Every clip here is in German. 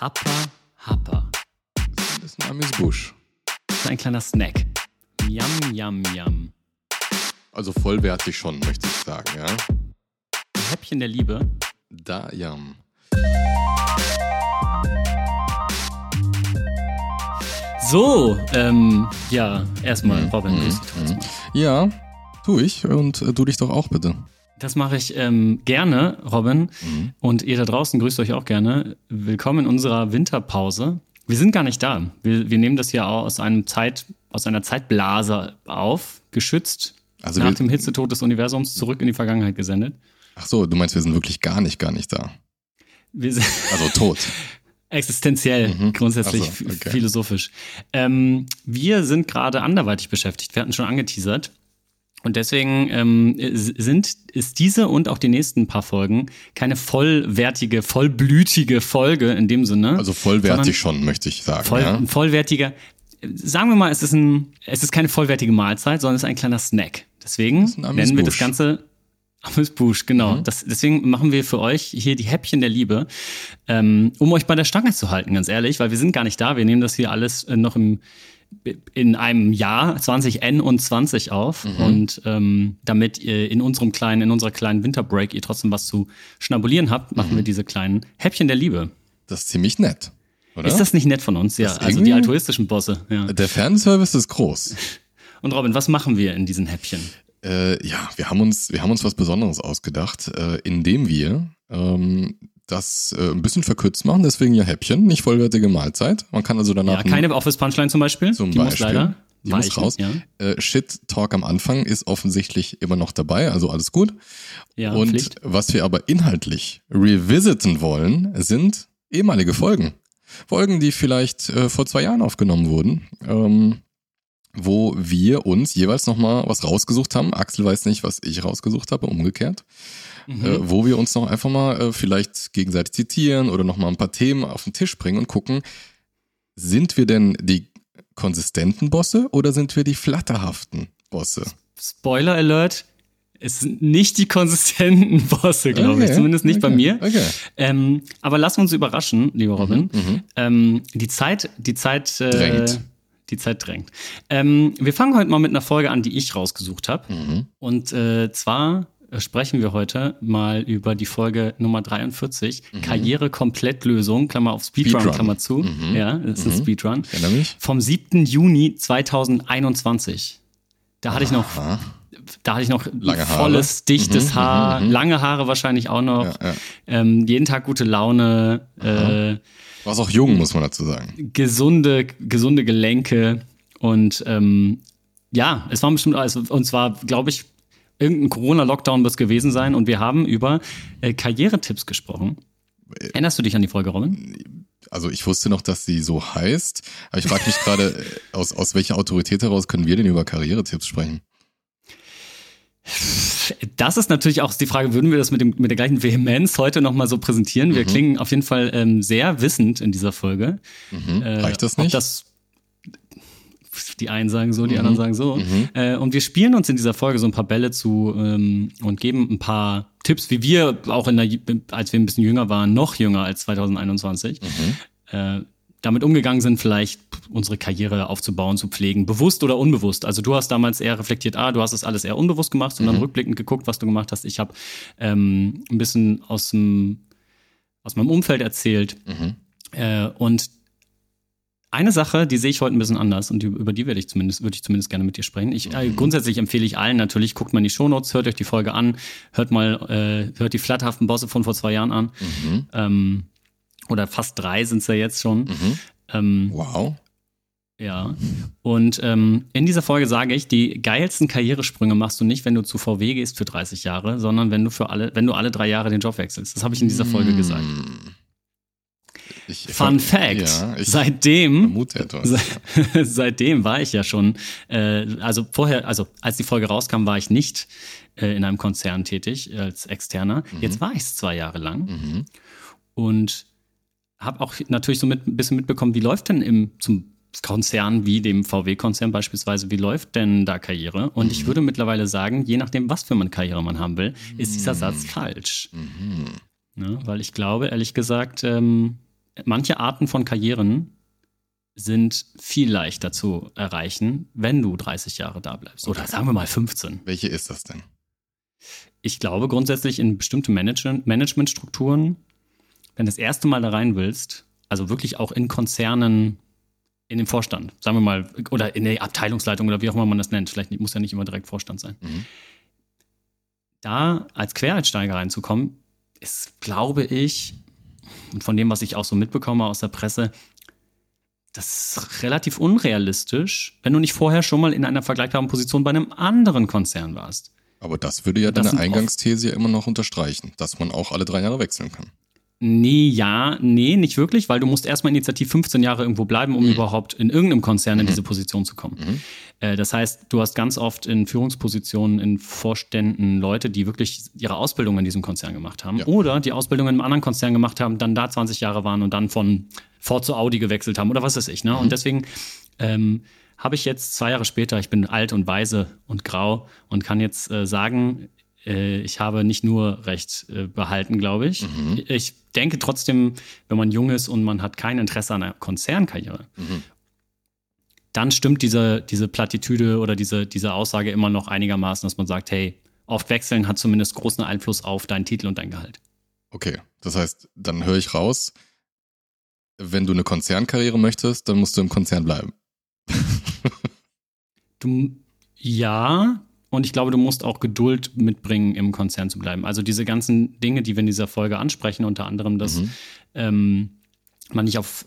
Happa Happa. Das ist ein Amüsbusch. Das ist ein kleiner Snack. Yum, yum, yum. Also vollwertig schon, möchte ich sagen, ja. Ein Häppchen der Liebe. Da, yum. So, ähm, ja, erstmal, Mhm, Robin, mhm, grüß dich trotzdem. Ja, tu ich und äh, du dich doch auch bitte. Das mache ich ähm, gerne, Robin. Mhm. Und ihr da draußen grüßt euch auch gerne. Willkommen in unserer Winterpause. Wir sind gar nicht da. Wir, wir nehmen das hier auch aus einem Zeit, aus einer Zeitblase auf, geschützt, Also nach wir, dem Hitzetod des Universums zurück in die Vergangenheit gesendet. ach so, du meinst, wir sind wirklich gar nicht, gar nicht da. Wir sind Also tot. existenziell, Mhm. grundsätzlich so, okay. philosophisch. Ähm, wir sind gerade anderweitig beschäftigt. Wir hatten schon angeteasert. Und deswegen ähm, sind, ist diese und auch die nächsten paar Folgen keine vollwertige, vollblütige Folge in dem Sinne. Also vollwertig schon, möchte ich sagen. voll, ja? vollwertiger, sagen wir mal, es ist, ein, es ist keine vollwertige Mahlzeit, sondern es ist ein kleiner Snack. Deswegen nennen wir das. Ganze Amüsbusch, genau. Mhm. Das, deswegen machen wir für euch hier die Häppchen der Liebe, ähm, um euch bei der Stange zu halten, ganz ehrlich, weil wir sind gar nicht da. Wir nehmen das hier alles äh, noch im in einem Jahr 20N und 20 auf Mhm. und ähm, damit ihr in unserem kleinen, in unserer kleinen Winterbreak ihr trotzdem was zu schnabulieren habt, machen Mhm. wir diese kleinen Häppchen der Liebe. Das ist ziemlich nett. Oder? Ist das nicht nett von uns? Ja, also die altruistischen Bosse. Ja. Der Fanservice ist groß. Und Robin, was machen wir in diesen Häppchen? Äh, ja, wir haben uns, wir haben uns was Besonderes ausgedacht, äh, indem wir ähm, das äh, ein bisschen verkürzt machen, deswegen ja Häppchen, nicht vollwertige Mahlzeit. Man kann also danach Ja, keine Office Punchline zum Beispiel. Zum die muss Beispiel. leider Die muss weichen, raus. Ja, äh, Shit Talk am Anfang ist offensichtlich immer noch dabei, also alles gut. ja Und Pflicht. was wir aber inhaltlich revisiten wollen, sind ehemalige Folgen. Folgen, die vielleicht äh, vor zwei Jahren aufgenommen wurden, ähm, wo wir uns jeweils nochmal was rausgesucht haben. Axel weiß nicht, was ich rausgesucht habe, umgekehrt. Mhm. Äh, wo wir uns noch einfach mal äh, vielleicht gegenseitig zitieren oder nochmal ein paar Themen auf den Tisch bringen und gucken, sind wir denn die konsistenten Bosse oder sind wir die flatterhaften Bosse? Spoiler Alert. Es sind nicht die konsistenten Bosse, glaube ich. Okay, Zumindest nicht bei okay, mir. Okay. Ähm, aber lass uns überraschen, lieber Robin. Mhm. Ähm, die Zeit, die Zeit äh, Drängt. Die Zeit drängt. Ähm, wir fangen heute mal mit einer Folge an, die ich rausgesucht habe. Mhm. Und äh, zwar äh, sprechen wir heute mal über die Folge Nummer 43, Karriere-Komplettlösung, Klammer auf Speedrun, Mhm. Speedrun. Klammer zu. Mhm. Ja, das ist ein Mhm. Speedrun. Mich. Vom 7. Juni 2021. Da hatte ich noch, Aha. da hatte ich noch Lange Haare. volles, dichtes Mhm, Haar, mhm, mhm. lange Haare wahrscheinlich auch noch. Ja, ja. Ähm, jeden Tag gute Laune, äh, Warst auch jung, muss man dazu sagen. gesunde, gesunde Gelenke und ähm, ja, es war bestimmt, also, und zwar, glaube ich, irgendein Corona-Lockdown wird es gewesen sein und wir haben über äh, Karrieretipps gesprochen. Erinnerst du dich an die Folge, Robin? Also ich wusste noch, dass sie so heißt, aber ich frage mich gerade, äh, aus, aus welcher Autorität heraus können wir denn über Karrieretipps sprechen? Das ist natürlich auch die Frage, würden wir das mit, dem, mit der gleichen Vehemenz heute nochmal so präsentieren? Wir klingen auf jeden Fall ähm, sehr wissend in dieser Folge. Mhm. Äh, Reicht das nicht? Das, die einen sagen so, die Mhm. anderen sagen so. Mhm. Äh, und wir spielen uns in dieser Folge so ein paar Bälle zu ähm, und geben ein paar Tipps, wie wir auch in der, als wir ein bisschen jünger waren, noch jünger als 2021, Mhm. äh, damit umgegangen sind, vielleicht unsere Karriere aufzubauen, zu pflegen, bewusst oder unbewusst. Also du hast damals eher reflektiert, ah, du hast das alles eher unbewusst gemacht und dann Mhm. rückblickend geguckt, was du gemacht hast. Ich habe ähm, ein bisschen aus dem aus meinem Umfeld erzählt Mhm. äh, und eine Sache, die sehe ich heute ein bisschen anders und die, über die werde ich zumindest, würde ich zumindest gerne mit dir sprechen. Ich, äh, Mhm. grundsätzlich empfehle ich allen natürlich, guckt mal in die Shownotes, hört euch die Folge an, hört mal, äh, hört die flatterhaften Bosse von vor zwei Jahren an. Mhm. Ähm, oder fast drei sind es ja jetzt schon. Mhm. Ähm, Wow. ja. Und ähm, in dieser Folge sage ich, die geilsten Karrieresprünge machst du nicht, wenn du zu VW gehst für 30 Jahre, sondern wenn du für alle, wenn du alle drei Jahre den Job wechselst. Das habe ich in dieser Folge gesagt. Mm. Ich, Fun Fact: Ja, Seitdem. Se- Seitdem war ich ja schon, äh, also vorher, also als die Folge rauskam, war ich nicht äh, in einem Konzern tätig als Externer. Jetzt war ich es zwei Jahre lang Mhm. und habe auch natürlich so mit, ein bisschen mitbekommen, wie läuft denn im zum Konzern wie dem VW-Konzern beispielsweise, wie läuft denn da Karriere? Und ich würde mittlerweile sagen, je nachdem, was für eine Karriere man haben will, ist dieser Satz falsch. Mhm. Ne? Weil ich glaube, ehrlich gesagt, ähm, manche Arten von Karrieren sind viel leichter zu erreichen, wenn du 30 Jahre da bleibst. Oder sagen wir mal 15. Welche ist das denn? Ich glaube grundsätzlich in bestimmte Management Managementstrukturen, wenn du das erste Mal da rein willst, also wirklich auch in Konzernen, in den Vorstand, sagen wir mal, oder in der Abteilungsleitung oder wie auch immer man das nennt, vielleicht muss ja nicht immer direkt Vorstand sein. Mhm. Da als Quereinsteiger reinzukommen, ist, glaube ich, und von dem, was ich auch so mitbekomme aus der Presse, das ist relativ unrealistisch, wenn du nicht vorher schon mal in einer vergleichbaren Position bei einem anderen Konzern warst. Aber das würde ja Das deine Eingangsthese ja immer noch unterstreichen, dass man auch alle drei Jahre wechseln kann. Nee, ja, nee, nicht wirklich, weil du musst erstmal initiativ 15 Jahre irgendwo bleiben, um überhaupt in irgendeinem Konzern in diese Position zu kommen. Mhm. Äh, das heißt, du hast ganz oft in Führungspositionen, in Vorständen Leute, die wirklich ihre Ausbildung in diesem Konzern gemacht haben Ja. oder die Ausbildung in einem anderen Konzern gemacht haben, dann da 20 Jahre waren und dann von Ford zu Audi gewechselt haben oder was weiß ich. Ne? Und deswegen ähm, habe ich jetzt zwei Jahre später, ich bin alt und weise und grau und kann jetzt äh, sagen, ich habe nicht nur Recht äh, behalten, glaube ich. Ich denke trotzdem, wenn man jung ist und man hat kein Interesse an einer Konzernkarriere, dann stimmt diese, diese Plattitüde oder diese, diese Aussage immer noch einigermaßen, dass man sagt, hey, oft wechseln hat zumindest großen Einfluss auf deinen Titel und dein Gehalt. Okay, das heißt, dann höre ich raus, wenn du eine Konzernkarriere möchtest, dann musst du im Konzern bleiben. Du, ja, und ich glaube, du musst auch Geduld mitbringen, im Konzern zu bleiben. Also diese ganzen Dinge, die wir in dieser Folge ansprechen, unter anderem, dass Mhm. ähm, man nicht auf,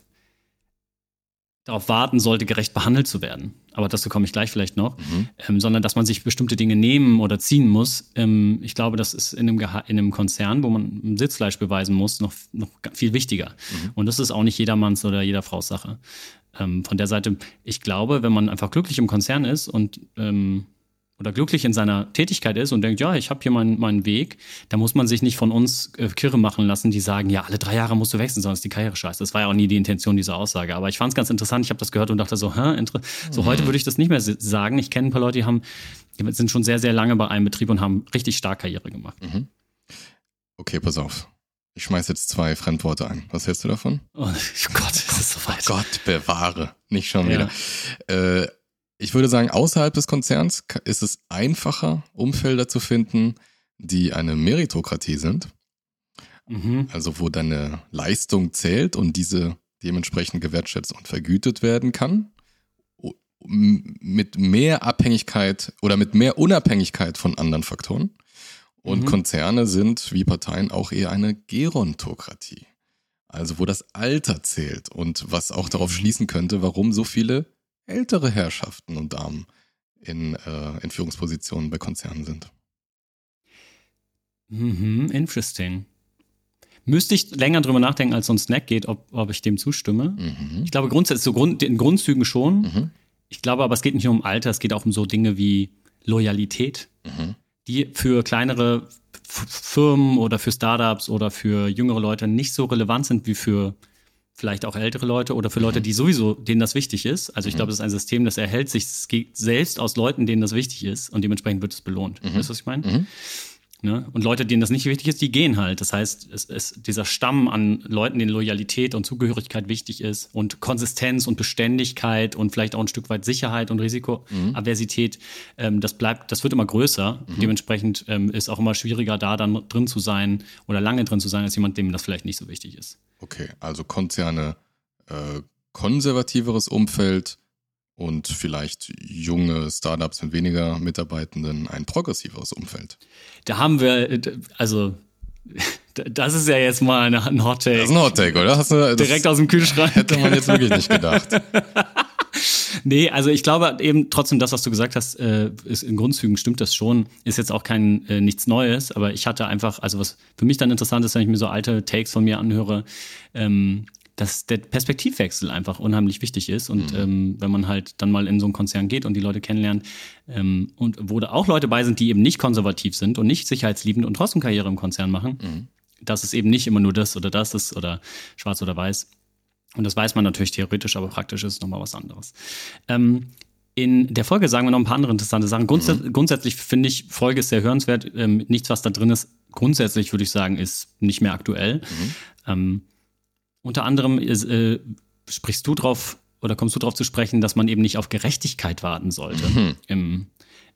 darauf warten sollte, gerecht behandelt zu werden. Aber dazu komme ich gleich vielleicht noch. Mhm. Ähm, sondern dass man sich bestimmte Dinge nehmen oder ziehen muss. Ähm, ich glaube, das ist in einem, Geha in einem Konzern, wo man ein Sitzfleisch beweisen muss, noch, noch viel wichtiger. Und das ist auch nicht jedermanns oder jeder Fraus Sache. Ähm, von der Seite, ich glaube, wenn man einfach glücklich im Konzern ist und ähm, oder glücklich in seiner Tätigkeit ist und denkt, ja, ich habe hier meinen, meinen Weg, da muss man sich nicht von uns äh, Kirre machen lassen, die sagen, ja, alle drei Jahre musst du wechseln, sonst ist die Karriere scheiße. Das war ja auch nie die Intention dieser Aussage. Aber ich fand es ganz interessant, ich habe das gehört und dachte so, hä, so heute würde ich das nicht mehr sagen. Ich kenne ein paar Leute, die haben, die sind schon sehr, sehr lange bei einem Betrieb und haben richtig stark Karriere gemacht. Okay, pass auf. Ich schmeiß jetzt zwei Fremdworte ein. Was hältst du davon? Oh Gott, ist das so weit. Gott bewahre. Nicht schon Ja. wieder. Äh, ich würde sagen, außerhalb des Konzerns ist es einfacher, Umfelder zu finden, die eine Meritokratie sind. Mhm. Also wo deine Leistung zählt und diese dementsprechend gewertschätzt und vergütet werden kann. Mit mehr Abhängigkeit oder mit mehr Unabhängigkeit von anderen Faktoren. Und Mhm. Konzerne sind wie Parteien auch eher eine Gerontokratie. Also wo das Alter zählt und was auch darauf schließen könnte, warum so viele ältere Herrschaften und Damen in, äh, in Führungspositionen bei Konzernen sind. Mhm, interesting. Müsste ich länger drüber nachdenken, als so ein Snack geht, ob, ob ich dem zustimme. Mhm. Ich glaube grundsätzlich, so Grund, in Grundzügen schon. Mhm. Ich glaube aber, es geht nicht nur um Alter, es geht auch um so Dinge wie Loyalität, Mhm. die für kleinere Firmen oder für Startups oder für jüngere Leute nicht so relevant sind wie für vielleicht auch ältere Leute oder für Leute, die sowieso, denen das wichtig ist. Also ich glaube, es ist ein System, das erhält sich selbst aus Leuten, denen das wichtig ist und dementsprechend wird es belohnt. Weißt du, was ich meine? Mhm. Ne? Und Leute, denen das nicht wichtig ist, die gehen halt. Das heißt, es ist dieser Stamm an Leuten, denen Loyalität und Zugehörigkeit wichtig ist und Konsistenz und Beständigkeit und vielleicht auch ein Stück weit Sicherheit und Risikoaversität, ähm, das bleibt, das wird immer größer. Dementsprechend ähm, ist auch immer schwieriger, da dann drin zu sein oder lange drin zu sein, als jemand, dem das vielleicht nicht so wichtig ist. Okay, also Konzerne, äh, konservativeres Umfeld und vielleicht junge Startups mit weniger Mitarbeitenden ein progressiveres Umfeld. Da haben wir, also, das ist ja jetzt mal eine- ein Hot Das ist Take. ein Hottake, oder? Hast du, Direkt aus dem Kühlschrank. hätte man jetzt wirklich nicht gedacht. Nee, also ich glaube eben trotzdem, das, was du gesagt hast, äh, ist in Grundzügen stimmt das schon. Ist jetzt auch kein äh, nichts Neues, aber ich hatte einfach, also was für mich dann interessant ist, wenn ich mir so alte Takes von mir anhöre, ähm, dass der Perspektivwechsel einfach unheimlich wichtig ist. Und ähm, wenn man halt dann mal in so einen Konzern geht und die Leute kennenlernt ähm, und wo da auch Leute bei sind, die eben nicht konservativ sind und nicht sicherheitsliebend und trotzdem Karriere im Konzern machen, dass es eben nicht immer nur das oder das ist oder schwarz oder weiß. Und das weiß man natürlich theoretisch, aber praktisch ist es nochmal was anderes. Ähm, in der Folge sagen wir noch ein paar andere interessante Sachen. Grundsä Grundsätzlich finde ich, Folge ist sehr hörenswert. Ähm, nichts, was da drin ist, grundsätzlich würde ich sagen, ist nicht mehr aktuell. Ähm, unter anderem äh, sprichst du drauf oder kommst du darauf zu sprechen, dass man eben nicht auf Gerechtigkeit warten sollte mhm. im,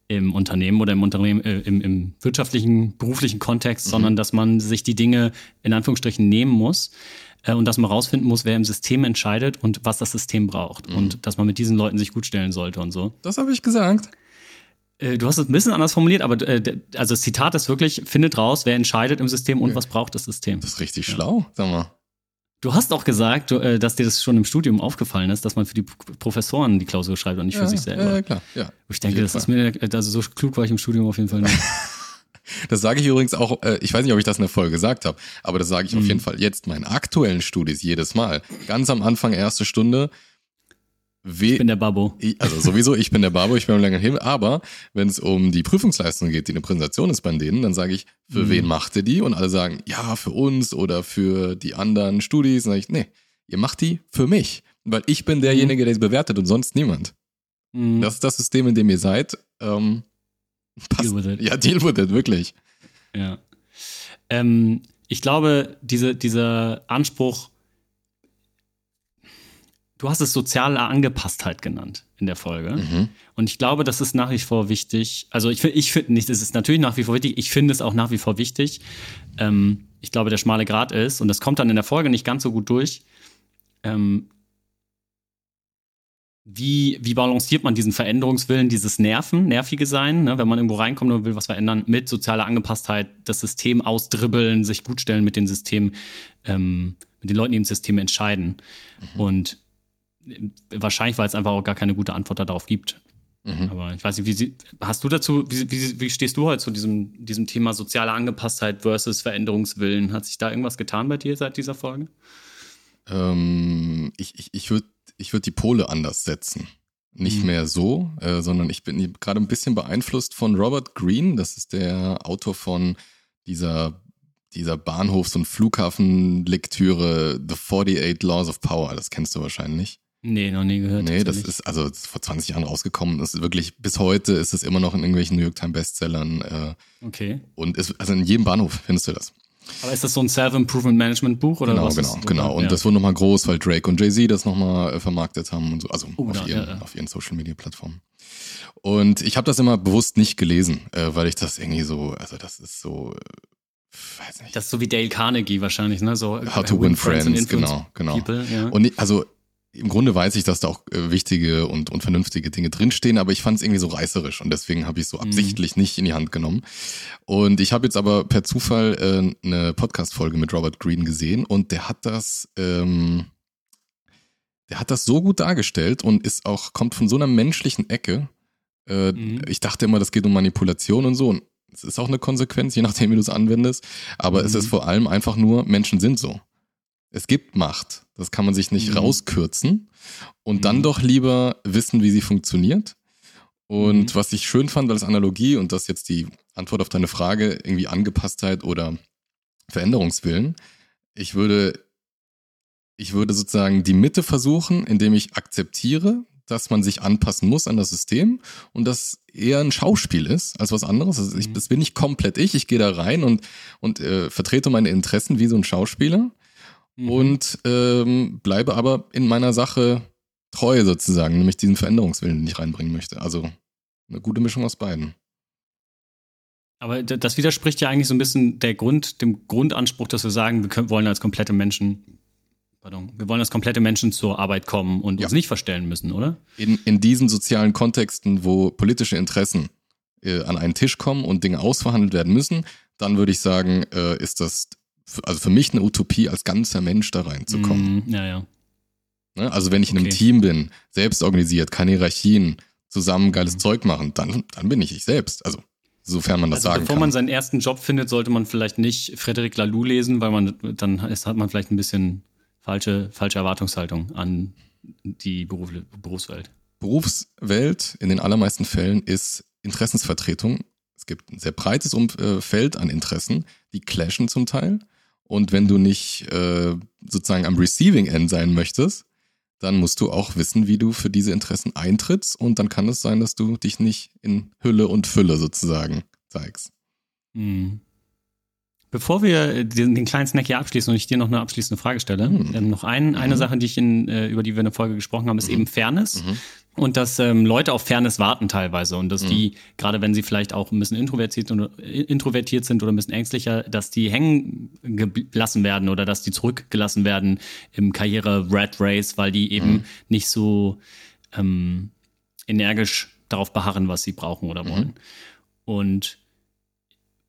im Unternehmen oder im Unternehmen, äh, im, im, wirtschaftlichen, beruflichen Kontext, mhm. sondern dass man sich die Dinge in Anführungsstrichen nehmen muss äh, und dass man rausfinden muss, wer im System entscheidet und was das System braucht mhm. und dass man mit diesen Leuten sich gut stellen sollte und so. Das habe ich gesagt. Äh, du hast es ein bisschen anders formuliert, aber äh, also das Zitat ist wirklich, findet raus, wer entscheidet im System und was braucht das System. Das ist richtig ja. schlau, sag mal. Du hast auch gesagt, äh, dass dir das schon im Studium aufgefallen ist, dass man für die Professoren die Klausur schreibt und nicht ja, für sich selber. Ja, klar. Ja, ich denke, das ist mir, also so klug war ich im Studium auf jeden Fall nicht. Das sage ich übrigens auch, ich weiß nicht, ob ich das in der Folge gesagt habe, aber das sage ich mhm. auf jeden Fall jetzt meinen aktuellen Studis jedes Mal. Ganz am Anfang, erste Stunde, We ich bin der Babo. Also sowieso, ich bin der Babo, ich bin am langen Himmel. Aber wenn es um die Prüfungsleistung geht, die eine Präsentation ist bei denen, dann sage ich, für mhm. wen macht ihr die? Und alle sagen, ja, für uns oder für die anderen Studis. Dann sage ich, nee, ihr macht die für mich. Weil ich bin derjenige, mhm. der sie bewertet und sonst niemand. Mhm. Das ist das System, in dem ihr seid. Ähm, Deal with it. Ja, deal with it, wirklich. Ja. Ähm, ich glaube, diese, dieser Anspruch, Du hast es soziale Angepasstheit genannt in der Folge. Mhm. Und ich glaube, das ist nach wie vor wichtig. Also ich, ich finde nicht, es ist natürlich nach wie vor wichtig. Ich finde es auch nach wie vor wichtig. Ähm, ich glaube, der schmale Grat ist, und das kommt dann in der Folge nicht ganz so gut durch, ähm, wie, wie balanciert man diesen Veränderungswillen, dieses Nerven, nervige Sein, ne, wenn man irgendwo reinkommt und will was verändern, mit sozialer Angepasstheit, das System ausdribbeln, sich gutstellen mit den Systemen, ähm, mit den Leuten, die im System entscheiden. Mhm. Und wahrscheinlich, weil es einfach auch gar keine gute Antwort darauf gibt. Mhm. Aber ich weiß nicht, wie hast du dazu, wie, wie, wie, stehst du heute zu diesem, diesem Thema soziale Angepasstheit versus Veränderungswillen? Hat sich da irgendwas getan bei dir seit dieser Folge? Ähm, ich ich, ich würde ich würd die Pole anders setzen. Nicht mhm. mehr so, äh, sondern ich bin gerade ein bisschen beeinflusst von Robert Greene. Das ist der Autor von dieser, dieser Bahnhofs- und Flughafenlektüre The 48 Laws of Power. Das kennst du wahrscheinlich. Nee, noch nie gehört. Nee, das ist also vor 20 Jahren rausgekommen. Das ist wirklich, bis heute ist es immer noch in irgendwelchen New York Times Bestsellern. Äh, okay. Und ist, also in jedem Bahnhof findest du das. Aber ist das so ein Self-Improvement Management Buch oder genau, was? Genau, genau. Und ja. das wurde nochmal groß, weil Drake und Jay-Z das nochmal äh, vermarktet haben und so, also oh, auf, ja, ihren, ja, auf ihren Social Media Plattformen. Und ich habe das immer bewusst nicht gelesen, äh, weil ich das irgendwie so, also das ist so, äh, weiß nicht. Das ist so wie Dale Carnegie wahrscheinlich, ne? So How to Win Friends, friends genau, genau. People, ja. Und ich, also im Grunde weiß ich, dass da auch äh, wichtige und, und vernünftige Dinge drinstehen, aber ich fand es irgendwie so reißerisch und deswegen habe ich es so mhm. absichtlich mhm. nicht in die Hand genommen. Und ich habe jetzt aber per Zufall äh, eine Podcast-Folge mit Robert Greene gesehen und der hat das, ähm, der hat das so gut dargestellt und ist auch, kommt von so einer menschlichen Ecke. Äh, mhm. Ich dachte immer, das geht um Manipulation und so. Und es ist auch eine Konsequenz, je nachdem, wie du es anwendest. Aber mhm. es ist vor allem einfach nur, Menschen sind so. Es gibt Macht. Das kann man sich nicht mhm. rauskürzen. Und mhm. dann doch lieber wissen, wie sie funktioniert. Und mhm. was ich schön fand als Analogie, und das jetzt die Antwort auf deine Frage, irgendwie Angepasstheit oder Veränderungswillen, ich würde, ich würde sozusagen die Mitte versuchen, indem ich akzeptiere, dass man sich anpassen muss an das System und das eher ein Schauspiel ist als was anderes. Also ich, mhm. das bin nicht komplett ich. Ich gehe da rein und, und äh, vertrete meine Interessen wie so ein Schauspieler mhm. und ähm, bleibe aber in meiner Sache treu sozusagen, nämlich diesen Veränderungswillen, den ich reinbringen möchte. Also eine gute Mischung aus beiden. Aber das widerspricht ja eigentlich so ein bisschen der Grund, dem Grundanspruch, dass wir sagen, wir können, wollen als komplette Menschen, pardon, wir wollen als komplette Menschen zur Arbeit kommen und ja. uns nicht verstellen müssen, oder? In, in diesen sozialen Kontexten, wo politische Interessen äh, an einen Tisch kommen und Dinge ausverhandelt werden müssen, dann würde ich sagen, äh, ist das also für mich eine Utopie, als ganzer Mensch da reinzukommen. Mm, ja, ja. Ne? Also wenn ich in einem Team bin, selbst organisiert, keine Hierarchien, zusammen geiles mhm. Zeug machen, dann, dann bin ich ich selbst. Also sofern man das also sagen bevor kann. man seinen ersten Job findet, sollte man vielleicht nicht Frederic Laloux lesen, weil man dann ist, hat man vielleicht ein bisschen falsche, falsche Erwartungshaltung an die Beruf, Berufswelt. Berufswelt in den allermeisten Fällen ist Interessensvertretung. Es gibt ein sehr breites Umfeld an Interessen, die clashen zum Teil. Und wenn du nicht äh, sozusagen am Receiving End sein möchtest, dann musst du auch wissen, wie du für diese Interessen eintrittst. Und dann kann es sein, dass du dich nicht in Hülle und Fülle sozusagen zeigst. Hm. Bevor wir den, den, kleinen Snack hier abschließen und ich dir noch eine abschließende Frage stelle, mhm. ähm, noch ein, eine mhm. Sache, die ich in, äh, über die wir in der Folge gesprochen haben, ist mhm. eben Fairness. Mhm. Und dass ähm, Leute auf Fairness warten teilweise und dass die, mhm. gerade wenn sie vielleicht auch ein bisschen introvertiert, oder, introvertiert sind oder ein bisschen ängstlicher, dass die hängen gelassen werden oder dass die zurückgelassen werden im Karriere-Red Race, weil die eben mhm. nicht so ähm, energisch darauf beharren, was sie brauchen oder wollen. Und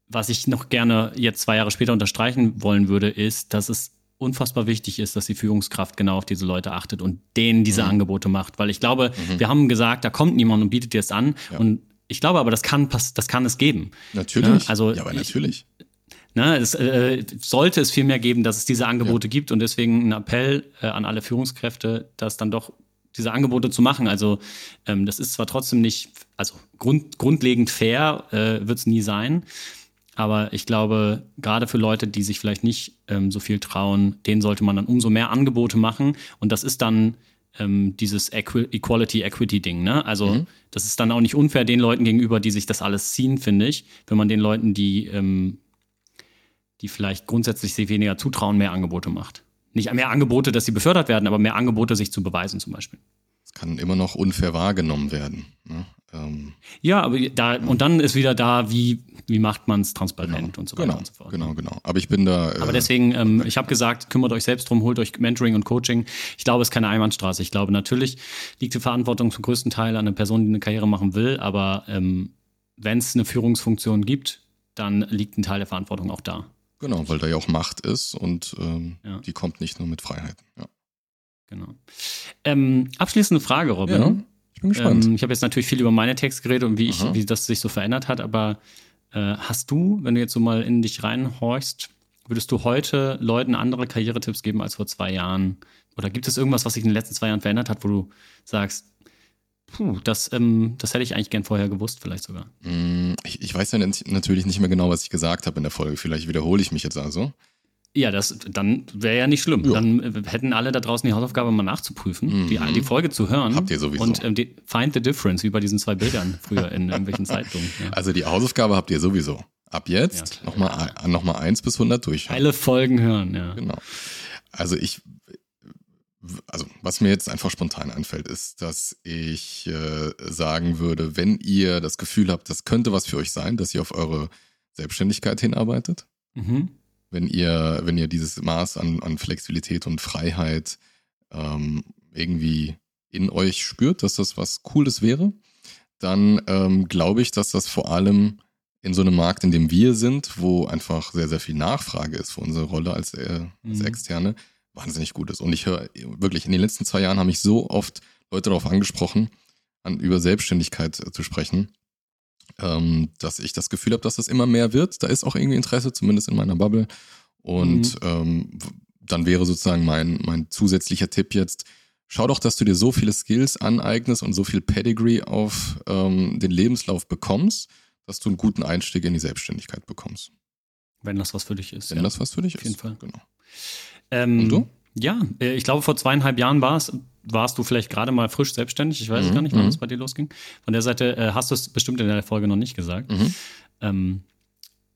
was ich noch gerne jetzt zwei Jahre später unterstreichen wollen würde, ist, dass es unfassbar wichtig ist, dass die Führungskraft genau auf diese Leute achtet und denen diese mhm. Angebote macht. Weil ich glaube, mhm. wir haben gesagt, da kommt niemand und bietet dir es an. Ja. Und ich glaube aber, das kann, das kann es geben. Natürlich. Ja, also ja, aber natürlich. Ich, ne, es äh, sollte es viel mehr geben, dass es diese Angebote ja. gibt und deswegen ein Appell äh, an alle Führungskräfte, dass dann doch diese Angebote zu machen. Also ähm, das ist zwar trotzdem nicht, also grund, grundlegend fair äh, wird es nie sein. Aber ich glaube, gerade für Leute, die sich vielleicht nicht ähm, so viel trauen, denen sollte man dann umso mehr Angebote machen. Und das ist dann ähm, dieses Equi Equality Equity Ding. Ne? Also mhm. das ist dann auch nicht unfair den Leuten gegenüber, die sich das alles ziehen, finde ich. Wenn man den Leuten, die, ähm, die vielleicht grundsätzlich sich weniger zutrauen, mehr Angebote macht. Nicht mehr Angebote, dass sie befördert werden, aber mehr Angebote, sich zu beweisen zum Beispiel. Es kann immer noch unfair wahrgenommen werden. Ne? Ähm, ja, aber da, und dann ist wieder da, wie, wie macht man es transparent genau, und so weiter genau, und so fort. Genau, genau. Aber ich bin da. Äh, aber deswegen, ähm, ich habe gesagt, kümmert euch selbst drum, holt euch Mentoring und Coaching. Ich glaube, es ist keine Einbahnstraße. Ich glaube, natürlich liegt die Verantwortung zum größten Teil an der Person, die eine Karriere machen will, aber ähm, wenn es eine Führungsfunktion gibt, dann liegt ein Teil der Verantwortung auch da. Genau, weil da ja auch Macht ist und ähm, ja. die kommt nicht nur mit Freiheiten. Ja. Genau. Ähm, abschließende Frage, Robin. Ja bin gespannt. Ähm, ich habe jetzt natürlich viel über meine Texte geredet und wie, ich, wie das sich so verändert hat, aber äh, hast du, wenn du jetzt so mal in dich reinhorchst, würdest du heute Leuten andere Karrieretipps geben als vor zwei Jahren? Oder gibt es irgendwas, was sich in den letzten zwei Jahren verändert hat, wo du sagst, puh, das, ähm, das hätte ich eigentlich gern vorher gewusst, vielleicht sogar? Mm, ich, ich weiß ja natürlich nicht mehr genau, was ich gesagt habe in der Folge. Vielleicht wiederhole ich mich jetzt also. Ja, das dann wäre ja nicht schlimm. Ja. Dann äh, hätten alle da draußen die Hausaufgabe mal nachzuprüfen, mhm. die, die Folge zu hören. Habt ihr sowieso. Und ähm, die, find the difference, wie bei diesen zwei Bildern früher in irgendwelchen Zeitungen. Ja. Also die Hausaufgabe habt ihr sowieso. Ab jetzt ja, nochmal noch mal 1 bis 100 durchschauen. Alle Folgen hören, ja. Genau. Also ich, also was mir jetzt einfach spontan einfällt, ist, dass ich äh, sagen würde, wenn ihr das Gefühl habt, das könnte was für euch sein, dass ihr auf eure Selbstständigkeit hinarbeitet, mhm wenn ihr, wenn ihr dieses Maß an, an Flexibilität und Freiheit ähm, irgendwie in euch spürt, dass das was Cooles wäre, dann ähm, glaube ich, dass das vor allem in so einem Markt, in dem wir sind, wo einfach sehr, sehr viel Nachfrage ist für unsere Rolle als, äh, als mhm. Externe, wahnsinnig gut ist. Und ich höre wirklich, in den letzten zwei Jahren habe ich so oft Leute darauf angesprochen, an, über Selbstständigkeit äh, zu sprechen, ähm, dass ich das Gefühl habe, dass das immer mehr wird. Da ist auch irgendwie Interesse, zumindest in meiner Bubble. Und mhm. ähm, dann wäre sozusagen mein, mein zusätzlicher Tipp jetzt, schau doch, dass du dir so viele Skills aneignest und so viel Pedigree auf ähm, den Lebenslauf bekommst, dass du einen guten Einstieg in die Selbstständigkeit bekommst. Wenn das was für dich ist. Wenn ja. das was für dich ist. Auf jeden Fall. Genau. Ähm, und du? Ja, äh, ich glaube, vor zweieinhalb Jahren warst, warst du vielleicht gerade mal frisch selbstständig. Ich weiß mhm. gar nicht, wann mhm. es bei dir losging. Von der Seite äh, hast du es bestimmt in der Folge noch nicht gesagt. Mhm. Ähm,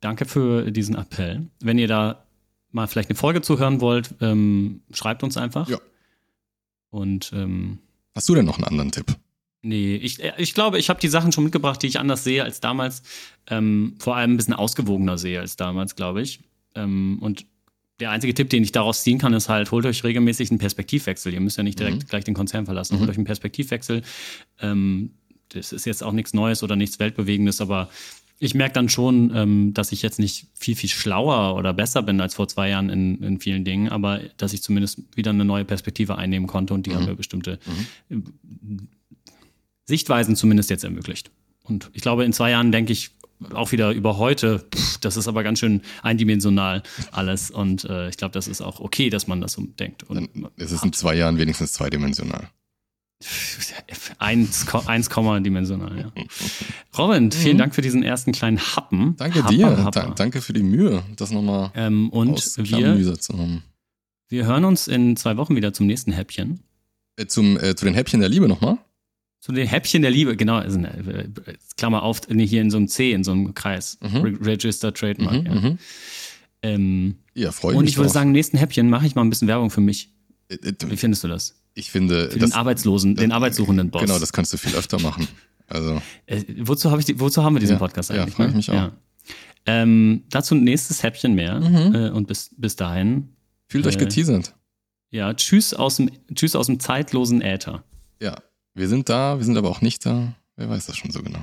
danke für diesen Appell. Wenn ihr da mal vielleicht eine Folge zuhören wollt, ähm, schreibt uns einfach. Ja. Und ähm, hast du denn noch einen anderen Tipp? Nee, ich, äh, ich glaube, ich habe die Sachen schon mitgebracht, die ich anders sehe als damals. Ähm, vor allem ein bisschen ausgewogener sehe als damals, glaube ich. Ähm, und der einzige Tipp, den ich daraus ziehen kann, ist halt, holt euch regelmäßig einen Perspektivwechsel. Ihr müsst ja nicht direkt mhm. gleich den Konzern verlassen. Mhm. Holt euch einen Perspektivwechsel. Ähm, das ist jetzt auch nichts Neues oder nichts Weltbewegendes, aber ich merke dann schon, ähm, dass ich jetzt nicht viel, viel schlauer oder besser bin als vor zwei Jahren in, in vielen Dingen, aber dass ich zumindest wieder eine neue Perspektive einnehmen konnte und die mhm. haben mir bestimmte mhm. Sichtweisen zumindest jetzt ermöglicht. Und ich glaube, in zwei Jahren denke ich auch wieder über heute, pff, das ist aber ganz schön eindimensional alles. Und äh, ich glaube, das ist auch okay, dass man das so denkt. Und Dann ist es in zwei Jahren wenigstens zweidimensional. 1, 1, dimensional, ja. Robin, vielen mhm. Dank für diesen ersten kleinen Happen. Danke Happer, dir. Happer. Da, danke für die Mühe, das nochmal ähm, und wir, zu haben. Wir hören uns in zwei Wochen wieder zum nächsten Häppchen. Äh, zum, äh, zu den Häppchen der Liebe nochmal? Zu den Häppchen der Liebe, genau. Also, Klammer auf, hier in so einem C, in so einem Kreis. Mhm. Register Trademark, mhm, ja. Mhm. Ähm, Ja, freue ich und mich ich würde drauf. sagen, im nächsten Häppchen mache ich mal ein bisschen Werbung für mich. Äh, äh, Wie findest du das? ich finde, Für das, den Arbeitslosen, den Arbeitssuchenden Boss. genau, das kannst du viel öfter machen. Also, Äh, wozu, hab ich die, wozu haben wir diesen Ja, Podcast ja, eigentlich? frag ich ne? mich auch. Ähm, dazu nächstes Häppchen mehr. Mhm. Äh, und bis, bis dahin, fühlt euch geteasert. ja, tschüss aus dem, tschüss aus dem zeitlosen Äther. Ja, wir sind da, wir sind aber auch nicht da. Wer weiß das schon so genau.